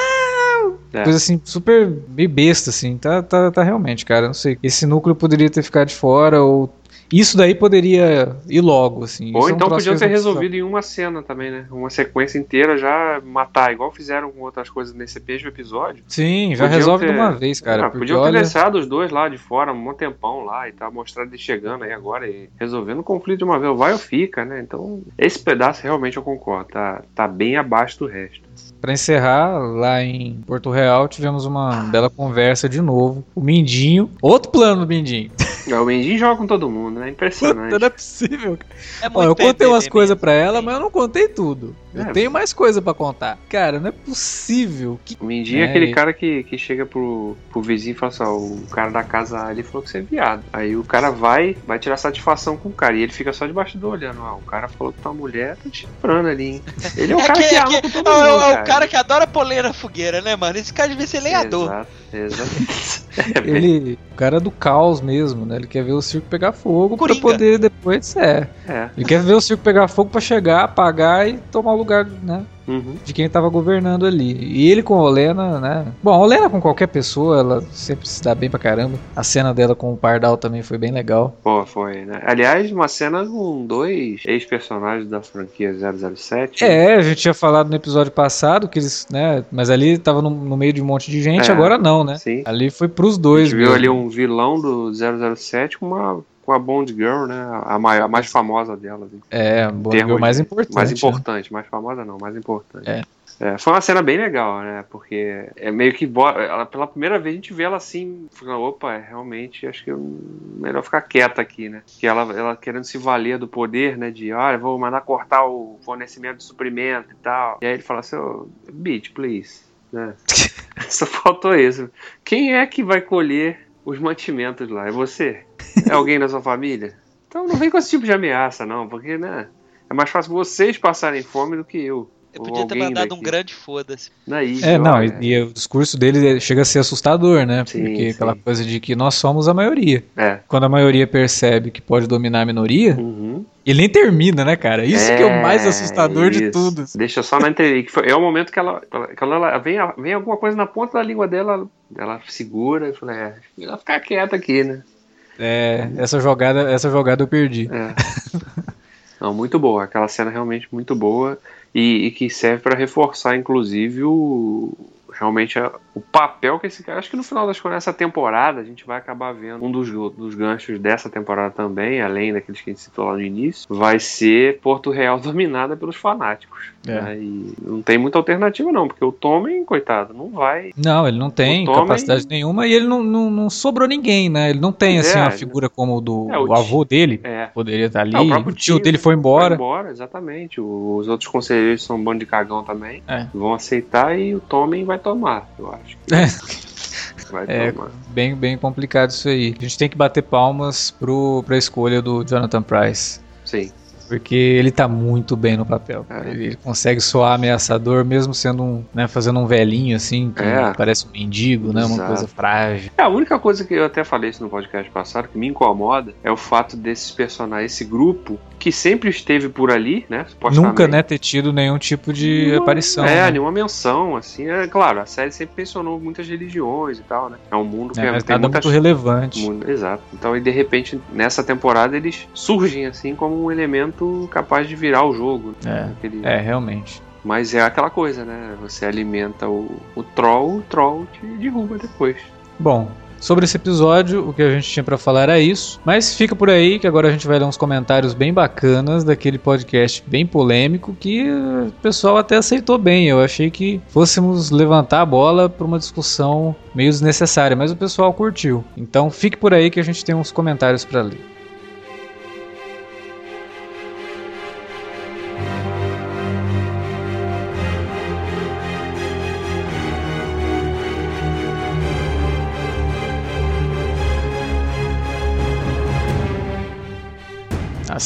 É. Coisa assim, super besta, assim. Tá, tá, tá realmente, cara, não sei. Esse núcleo poderia ter ficado de fora, ou. Isso daí poderia ir logo, assim. Ou Isso é um então que ter resolvido em uma cena também, né? Uma sequência inteira já matar, igual fizeram com outras coisas nesse mesmo episódio. Sim, já Podiam resolve de ter- uma vez, cara. Ah, podiam ter olha. deixado os dois lá de fora um tempão lá e tal, mostrar ele chegando aí agora e resolvendo o conflito de uma vez. Vai ou fica, né? Então, esse pedaço realmente eu concordo. Tá, tá bem abaixo do resto. Pra encerrar, lá em Porto Real, tivemos uma bela conversa de novo. O Mindinho. Outro plano do Mindinho. O Mendinho joga com todo mundo, né? Impressionante. não é possível. É Ó, eu contei umas coisas pra ela, mas eu não contei tudo. Eu É. tenho mais coisa pra contar. Cara, não é possível. Que... O Mindinho é, É, aquele cara que, que chega pro, pro vizinho e fala assim: ó, o cara da casa ali falou que você é viado. Aí o cara vai, vai tirar satisfação com o cara. E ele fica só debaixo do olhando. Ó, o cara falou que tua mulher tá te ali, hein? Ele é o É, cara que, que, é, arma é, mundo. é o cara. que adora poleira na fogueira, né, mano? Esse cara devia ser lenhador. Exato. É bem- Ele, o cara é do caos mesmo, né? Ele quer ver o circo pegar fogo Coringa. pra poder depois. É. é. Ele quer ver o circo pegar fogo pra chegar, apagar e tomar o lugar, né? Uhum. de quem tava governando ali. E ele com a Olena, né? Bom, a Olena com qualquer pessoa, ela sempre se dá bem pra caramba. A cena dela com o Pardal também foi bem legal. Pô, foi, né? Aliás, uma cena com dois ex-personagens da franquia 007. É, a gente tinha falado no episódio passado que eles, né? Mas ali tava no, no meio de um monte de gente, É, agora não, né? Sim. Ali foi pros A dois gente viu mesmo. ali um vilão do 007 com uma com a Bond Girl, né? A, maior, a mais famosa dela. assim. É, a Bond Girl mais importante. Mais né? importante, mais famosa não, mais importante. É. É, foi uma cena bem legal, né? Porque é meio que ela, pela primeira vez a gente vê ela assim, falando, opa, é, realmente acho que é melhor ficar quieta aqui, né? Que ela, ela querendo se valer do poder, né? De, olha, vou mandar cortar o fornecimento de suprimento e tal. E aí ele fala assim, oh, bitch, please. Né? Só faltou isso. Quem é que vai colher os mantimentos lá? É você? É alguém da sua família? Então não vem com esse tipo de ameaça, não, porque, né? É mais fácil vocês passarem fome do que eu. Eu podia ter alguém mandado um daqui. grande foda-se. Daí, É, não, olha, e, e o discurso dele chega a ser assustador, né? Sim, Porque sim. aquela coisa de que nós somos a maioria. É. Quando a maioria percebe que pode dominar a minoria, Uhum. Ele nem termina, né, cara? Isso que é o mais assustador de isso. tudo. Deixa só na entrevista. que É o momento que ela, quando ela vem, vem alguma coisa na ponta da língua dela, ela segura e fala, é, ela ficar quieta aqui, né? É, essa jogada, essa jogada eu perdi. É. Não, muito boa. Aquela cena realmente muito boa e, e que serve para reforçar, inclusive, o realmente a- o papel que esse cara. Acho que no final das contas, essa temporada, a gente vai acabar vendo um dos, dos ganchos dessa temporada também, além daqueles que a gente citou lá no início, vai ser Porto Real dominada pelos fanáticos. É. né? E não tem muita alternativa, não, porque o Tommen, coitado, não vai. Não, ele não tem Tommen- capacidade nenhuma e ele não, não, não sobrou ninguém, né? Ele não tem, Pois assim, é, uma figura como o do É, o o avô dele. É. Poderia estar ali. É, o próprio o tio tio dele foi embora. embora, exatamente. Os outros conselheiros são um bando de cagão também. É. Vão aceitar e o Tommen vai tomar, eu acho. É. Vai É, tomar. Bem, bem complicado isso aí. A gente tem que bater palmas pro, pra escolha do Jonathan Price. Sim. Porque ele tá muito bem no papel. É. Ele, ele consegue soar ameaçador, mesmo sendo um, né, fazendo um velhinho assim, que É. parece um mendigo, né? Uma Exato. coisa frágil. É, a única coisa que eu até falei isso no podcast passado, que me incomoda, é o fato desses personagens, esse grupo, que sempre esteve por ali, né? Nunca, né, ter tido nenhum tipo de aparição. É, né? nenhuma menção, assim. É claro, a série sempre mencionou muitas religiões e tal, né? É um mundo que É, mas tem nada muitas muito relevante. Muito- exato. Então, e de repente, nessa temporada, eles surgem assim como um elemento capaz de virar o jogo. né? Aquele- É, realmente. Mas é aquela coisa, né? Você alimenta o, o troll, o troll te derruba depois. Bom, Sobre esse episódio, o que a gente tinha pra falar era isso. Mas fica por aí que agora a gente vai ler uns comentários bem bacanas daquele podcast bem polêmico que o pessoal até aceitou bem. Eu achei que fôssemos levantar a bola para uma discussão meio desnecessária, mas o pessoal curtiu. Então fique por aí que a gente tem uns comentários pra ler.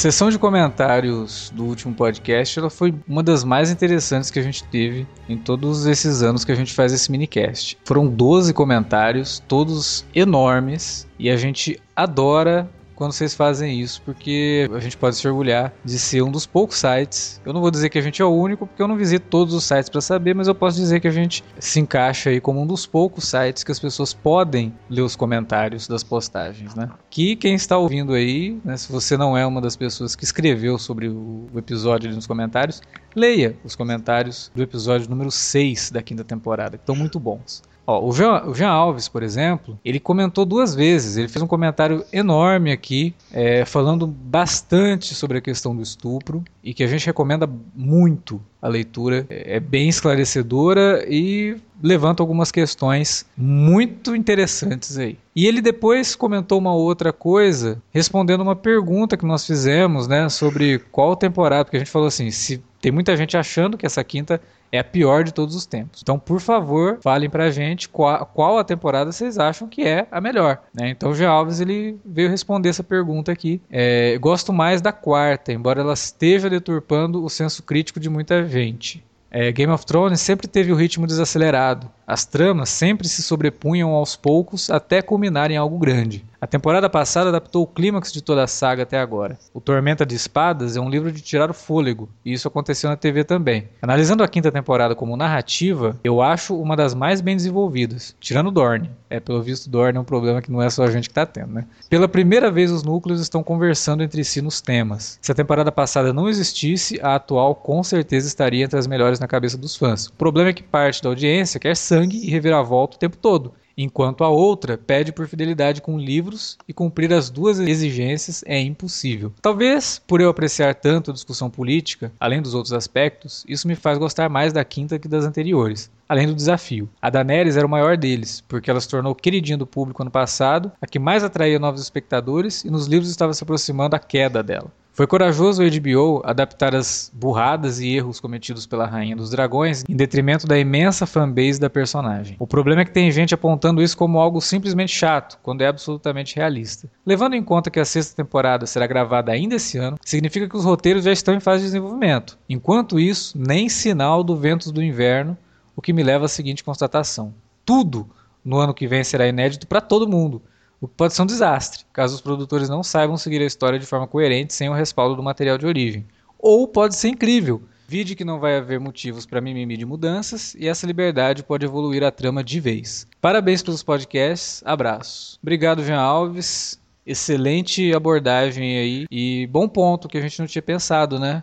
Sessão de comentários do último podcast ela foi uma das mais interessantes que a gente teve em todos esses anos que a gente faz esse minicast. Foram 12 comentários, todos enormes, e a gente adora quando vocês fazem isso, porque a gente pode se orgulhar de ser um dos poucos sites. Eu não vou dizer que a gente é o único, porque eu não visito todos os sites para saber, mas eu posso dizer que a gente se encaixa aí como um dos poucos sites que as pessoas podem ler os comentários das postagens, né? Que quem está ouvindo aí, né, se você não é uma das pessoas que escreveu sobre o episódio ali nos comentários, leia os comentários do episódio número 6 da quinta temporada, que estão muito bons. Ó, o, Jean, o Jean Alves, por exemplo, ele comentou duas vezes. Ele fez um comentário enorme aqui, é, falando bastante sobre a questão do estupro e que a gente recomenda muito a leitura. É, é bem esclarecedora e levanta algumas questões muito interessantes aí. E ele depois comentou uma outra coisa, respondendo uma pergunta que nós fizemos, né, sobre qual temporada, porque a gente falou assim, se tem muita gente achando que essa quinta é a pior de todos os tempos. Então, por favor, falem pra gente qual, qual a temporada vocês acham que é a melhor. Né? Então, o G. Alves ele veio responder essa pergunta aqui. É, gosto mais da quarta, embora ela esteja deturpando o senso crítico de muita gente. É, Game of Thrones sempre teve o ritmo desacelerado. As tramas sempre se sobrepunham aos poucos até culminar em algo grande. A temporada passada adaptou o clímax de toda a saga até agora. O Tormenta de Espadas é um livro de tirar o fôlego, e isso aconteceu na TV também. Analisando a quinta temporada como narrativa, eu acho uma das mais bem desenvolvidas, tirando Dorne. É, pelo visto, Dorne é um problema que não é só a gente que tá tendo, né? Pela primeira vez, os núcleos estão conversando entre si nos temas. Se a temporada passada não existisse, a atual com certeza estaria entre as melhores na cabeça dos fãs. O problema é que parte da audiência quer sangue e reviravolta o tempo todo enquanto a outra pede por fidelidade com livros e cumprir as duas exigências é impossível. Talvez por eu apreciar tanto a discussão política, além dos outros aspectos, isso me faz gostar mais da quinta que das anteriores. Além do desafio. A Daenerys era o maior deles, porque ela se tornou queridinha do público ano passado, a que mais atraía novos espectadores, e nos livros estava se aproximando a queda dela. Foi corajoso o HBO adaptar as burradas e erros cometidos pela Rainha dos Dragões em detrimento da imensa fanbase da personagem. O problema é que tem gente apontando isso como algo simplesmente chato, quando é absolutamente realista. Levando em conta que a sexta temporada será gravada ainda esse ano, significa que os roteiros já estão em fase de desenvolvimento. Enquanto isso, nem sinal do Ventos do Inverno, o que me leva à seguinte constatação: tudo no ano que vem será inédito para todo mundo o que pode ser um desastre, caso os produtores não saibam seguir a história de forma coerente sem o respaldo do material de origem. Ou pode ser incrível, vide que não vai haver motivos para mimimi de mudanças e essa liberdade pode evoluir a trama de vez. Parabéns pelos podcasts, abraço. Obrigado, Jean Alves. Excelente abordagem aí e bom ponto que a gente não tinha pensado, né?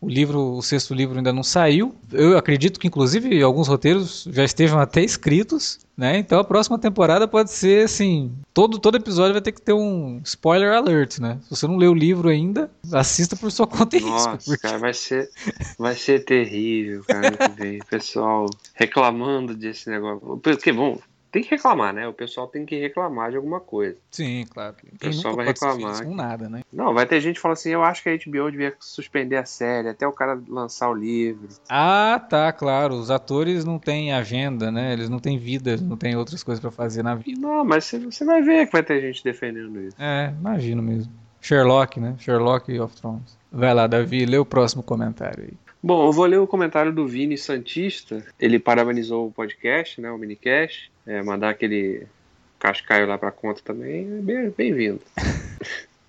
O livro, o sexto livro ainda não saiu. Eu acredito que inclusive alguns roteiros já estejam até escritos, né? Então a próxima temporada pode ser assim, todo todo episódio vai ter que ter um spoiler alert, né? Se você não leu o livro ainda, assista por sua conta e risco. Nossa, porque- cara, vai ser, vai ser terrível, cara, pessoal reclamando desse negócio. Porque, bom, tem que reclamar, né? O pessoal tem que reclamar de alguma coisa. Sim, claro. O pessoal vai reclamar com nada, né? Não, vai ter gente que fala assim, eu acho que a HBO devia suspender a série até o cara lançar o livro. Ah, tá, claro. Os atores não têm agenda, né? Eles não têm vida, não têm outras coisas pra fazer na vida. Não, mas você, vai ver que vai ter gente defendendo isso. É, imagino mesmo. Sherlock, né? Sherlock of Thrones. Vai lá, Davi, lê o próximo comentário aí. Bom, eu vou ler o comentário do Vini Santista. Ele parabenizou o podcast, né? O minicast. É, mandar aquele cascaio lá pra conta também. é bem- Bem-vindo.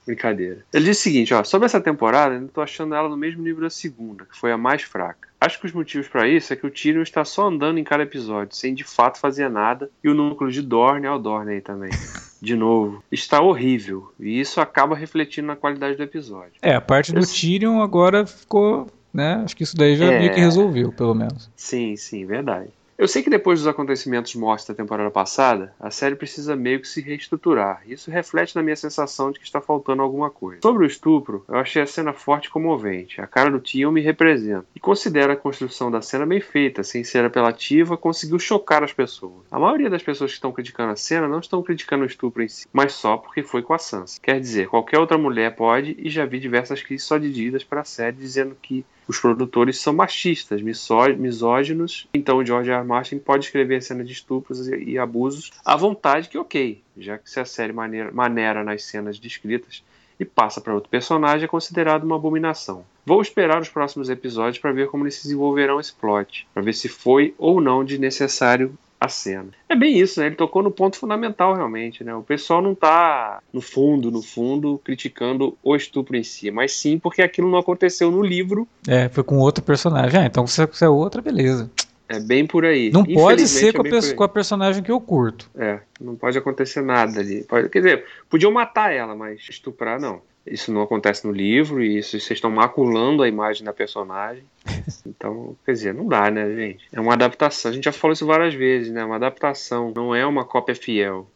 Brincadeira. Ele disse o seguinte, ó, sobre essa temporada, eu tô achando ela no mesmo nível da segunda, que foi a mais fraca. Acho que os motivos pra isso é que o Tyrion está só andando em cada episódio, sem de fato fazer nada, e o núcleo de Dorne, é o Dorne aí também. De novo, está horrível, e isso acaba refletindo na qualidade do episódio. É, a parte do Esse- Tyrion agora ficou, né? Acho que isso daí já É. meio que resolveu, pelo menos. Sim, sim, verdade. Eu sei que depois dos acontecimentos mortos da temporada passada, a série precisa meio que se reestruturar. Isso reflete na minha sensação de que está faltando alguma coisa. Sobre o estupro, eu achei a cena forte e comovente. A cara do Tion me representa. E considero a construção da cena bem feita, sem ser apelativa, conseguiu chocar as pessoas. A maioria das pessoas que estão criticando a cena não estão criticando o estupro em si, mas só porque foi com a Sansa. Quer dizer, qualquer outra mulher pode, e já vi diversas críticas só dirigidas para a série dizendo que os produtores são machistas, misó- misóginos, então George R. R. Martin pode escrever cenas de estupros e, abusos à vontade, que ok, já que se a série maneira, maneira nas cenas descritas e passa para outro personagem, é considerado uma abominação. Vou esperar os próximos episódios para ver como eles se desenvolverão esse plot, para ver se foi ou não desnecessário a cena. É bem isso, né? Ele tocou no ponto fundamental, realmente, né? O pessoal não tá, no fundo, no fundo, criticando o estupro em si, mas sim porque aquilo não aconteceu no livro. É, foi com outro personagem. Ah, então se é outra, beleza. É bem por aí. Não pode ser com a, é pers- por aí. com a personagem que eu curto. É, não pode acontecer nada ali. Pode, quer dizer, podiam matar ela, mas estuprar não. Isso não acontece no livro e isso vocês estão maculando a imagem da personagem. Então, quer dizer, não dá, né, gente? É uma adaptação. A gente já falou isso várias vezes, né? Uma adaptação não é uma cópia fiel.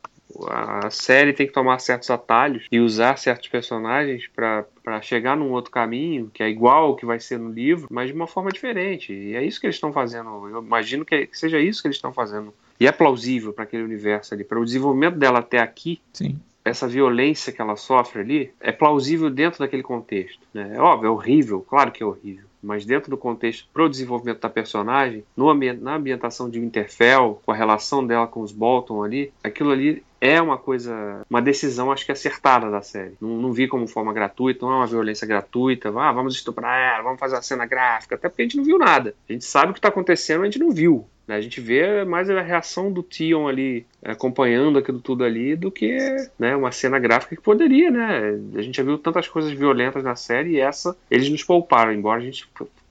A série tem que tomar certos atalhos e usar certos personagens para chegar num outro caminho que é igual ao que vai ser no livro, mas de uma forma diferente. E é isso que eles estão fazendo. Eu imagino que que seja isso que eles estão fazendo. E é plausível para aquele universo ali, para o desenvolvimento dela até aqui Sim. Essa violência que ela sofre ali é plausível dentro daquele contexto. Né? É óbvio, é horrível, claro que é horrível. Mas dentro do contexto pro desenvolvimento da personagem, no na ambientação de Winterfell, com a relação dela com os Bolton ali, aquilo ali é uma coisa, uma decisão acho que acertada da série. Não, não vi como forma gratuita, não é uma violência gratuita. Ah, vamos estuprar ela, vamos fazer uma cena gráfica. Até porque a gente não viu nada. A gente sabe o que está acontecendo, a gente não viu. Né? A gente vê mais a reação do Tion ali, acompanhando aquilo tudo ali, do que né, uma cena gráfica que poderia, né? A gente já viu tantas coisas violentas na série e essa eles nos pouparam, embora a gente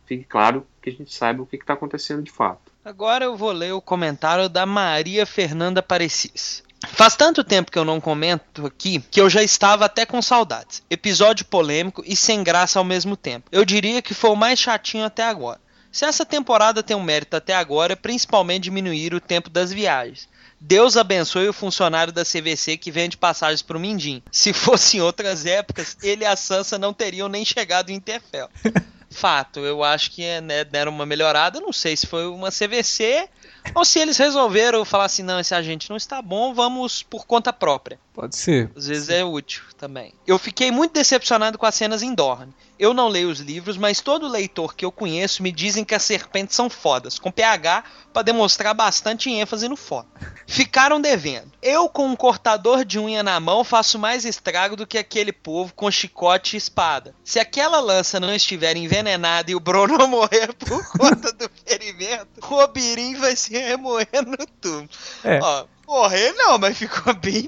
fique claro que a gente saiba o que está acontecendo de fato. Agora eu vou ler o comentário da Maria Fernanda Parecis. Faz tanto tempo que eu não comento aqui que eu já estava até com saudades. Episódio polêmico e sem graça ao mesmo tempo. Eu diria que foi o mais chatinho até agora. Se essa temporada tem um mérito até agora, é principalmente diminuir o tempo das viagens. Deus abençoe o funcionário da CVC que vende passagens pro Mindim. Se fosse em outras épocas, ele e a Sansa não teriam nem chegado em Interfell. Fato, eu acho que né, deram uma melhorada. Não sei se foi uma CVC ou se eles resolveram falar assim: não, esse agente não está bom, vamos por conta própria. Pode ser. Às vezes é útil também. Eu fiquei muito decepcionado com as cenas em Dorne. Eu não leio os livros, mas todo leitor que eu conheço me dizem que as serpentes são fodas, com PH para demonstrar bastante ênfase no foda. Ficaram devendo. Eu, com um cortador de unha na mão, faço mais estrago do que aquele povo com chicote e espada. Se aquela lança não estiver envenenada e o Bruno morrer por conta do ferimento, o Obirim vai se remoer no túmulo. É. Ó, morrer não, mas ficou bem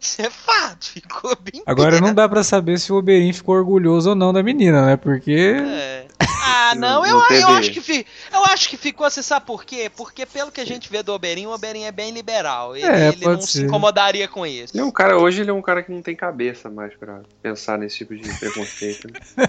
Isso é fato, ficou bem Agora não dá pra saber se o Oberyn ficou orgulhoso ou não da menina, né? Porque. É. Ah, não, eu, eu, acho que fi, eu acho que ficou, você sabe por quê? Porque pelo que a gente vê do Oberyn, o Oberyn é bem liberal. Ele, É, ele pode não se ser. incomodaria com isso. Ele é um cara, hoje ele é um cara que não tem cabeça mais pra pensar nesse tipo de preconceito. né?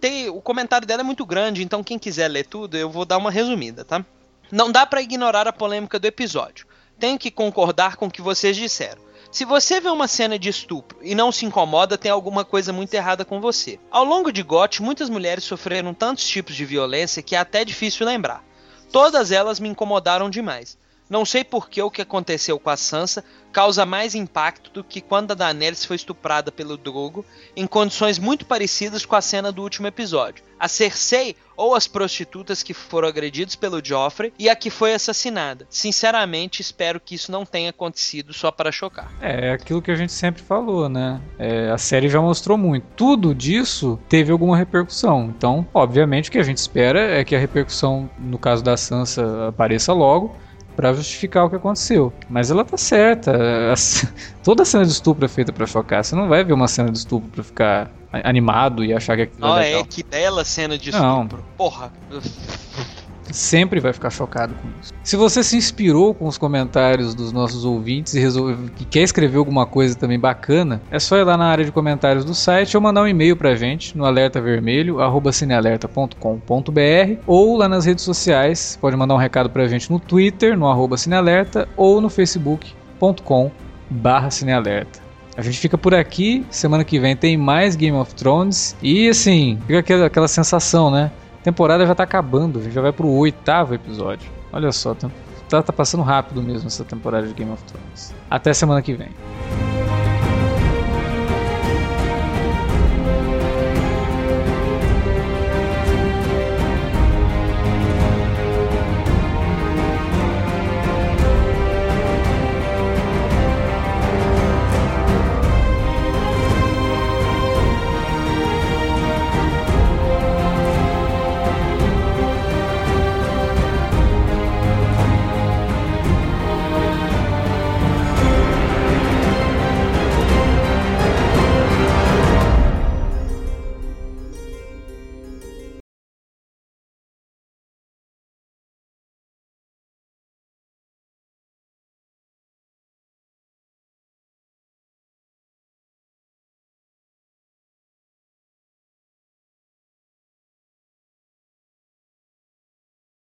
Tem, o comentário dela é muito grande, então quem quiser ler tudo, eu vou dar uma resumida, tá? Não dá pra ignorar a polêmica do episódio. Tenho que concordar com o que vocês disseram. Se você vê uma cena de estupro e não se incomoda, tem alguma coisa muito errada com você. Ao longo de GOT, muitas mulheres sofreram tantos tipos de violência que é até difícil lembrar. Todas elas me incomodaram demais. Não sei por que o que aconteceu com a Sansa causa mais impacto do que quando a Daenerys foi estuprada pelo Drogo em condições muito parecidas com a cena do último episódio. A Cersei ou as prostitutas que foram agredidas pelo Joffrey e a que foi assassinada. Sinceramente, espero que isso não tenha acontecido só para chocar. É aquilo que a gente sempre falou, né? É, a série já mostrou muito. Tudo disso teve alguma repercussão. Então, obviamente, o que a gente espera é que a repercussão, no caso da Sansa, apareça logo pra justificar o que aconteceu. Mas ela tá certa. Toda cena de estupro é feita pra chocar. Você não vai ver uma cena de estupro pra ficar animado e achar que aquilo Ó, é é legal. que bela cena de Não. estupro. Porra. sempre vai ficar chocado com isso. Se você se inspirou com os comentários dos nossos ouvintes e resolve, quer escrever alguma coisa também bacana, é só ir lá na área de comentários do site ou mandar um e-mail pra gente no alertavermelho@cinealerta.com.br ou lá nas redes sociais, pode mandar um recado pra gente no Twitter, no arroba cinealerta ou no facebook.com cinealerta. A gente fica por aqui, semana que vem tem mais Game of Thrones e assim, fica aquela, aquela sensação, né? Temporada já tá acabando, já vai pro oitavo episódio. Olha só, tá, tá passando rápido mesmo essa temporada de Game of Thrones. Até semana que vem.